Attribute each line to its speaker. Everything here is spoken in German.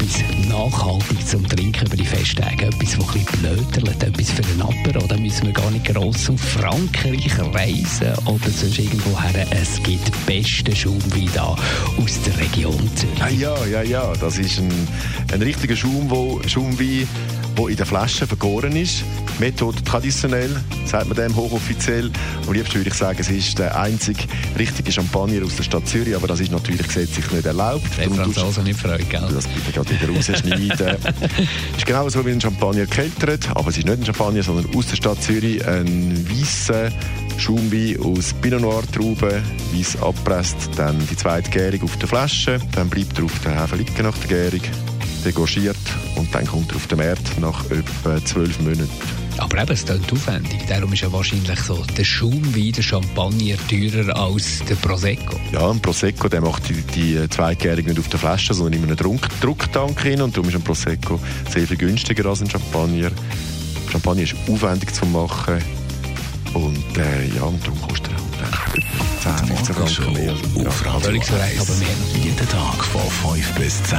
Speaker 1: Etwas nachhaltig zum Trinken über die Festtage. Etwas, das ein bisschen etwas für einen Apero. Da müssen wir gar nicht gross auf Frankreich reisen oder sonst irgendwo her. Es gibt beste Schaumwein da aus der Region Zürich.
Speaker 2: Ah, ja, ja, ja. Das ist ein, ein richtiger Schaum, wo, Schaumwein, der in der Flasche vergoren ist. Methode traditionell, sagt man dem hochoffiziell. Am liebsten würde ich sagen, es ist der einzige richtige Champagner aus der Stadt Zürich, aber das ist natürlich gesetzlich nicht erlaubt.
Speaker 1: Der
Speaker 2: Darum tust-
Speaker 1: Franzose nicht freut, gell?
Speaker 2: das bitte gerade wieder rausschneiden. Es ist genau so wie ein Champagner keltert, aber es ist nicht ein Champagner, sondern aus der Stadt Zürich ein weißer Schaumwein aus Pinot Noir Trauben, weiss abpresst, dann die zweite Gärung auf der Flasche, dann bleibt er auf der Hefe liegen nach der Gärung, degorgiert und dann kommt er auf den Markt nach etwa zwölf Monaten.
Speaker 1: Aber eben, es klingt aufwendig. Darum ist ja wahrscheinlich so der Schaumwein, der Champagner teurer als der Prosecco.
Speaker 2: Ja, ein Prosecco der macht die, die Zweitgärung nicht auf der Flasche, sondern in einem Druck, Drucktank hin und darum ist ein Prosecco sehr viel günstiger als ein Champagner. Champagner ist aufwendig zu machen und äh, ja, und darum kostet er halt äh, 10, 15
Speaker 3: Morgenshow
Speaker 2: Franken mehr. Ja.
Speaker 3: auf Radio
Speaker 1: Völlig zu Recht,
Speaker 3: 1.
Speaker 1: aber mehr.
Speaker 3: Jeden Tag von 5 bis 10.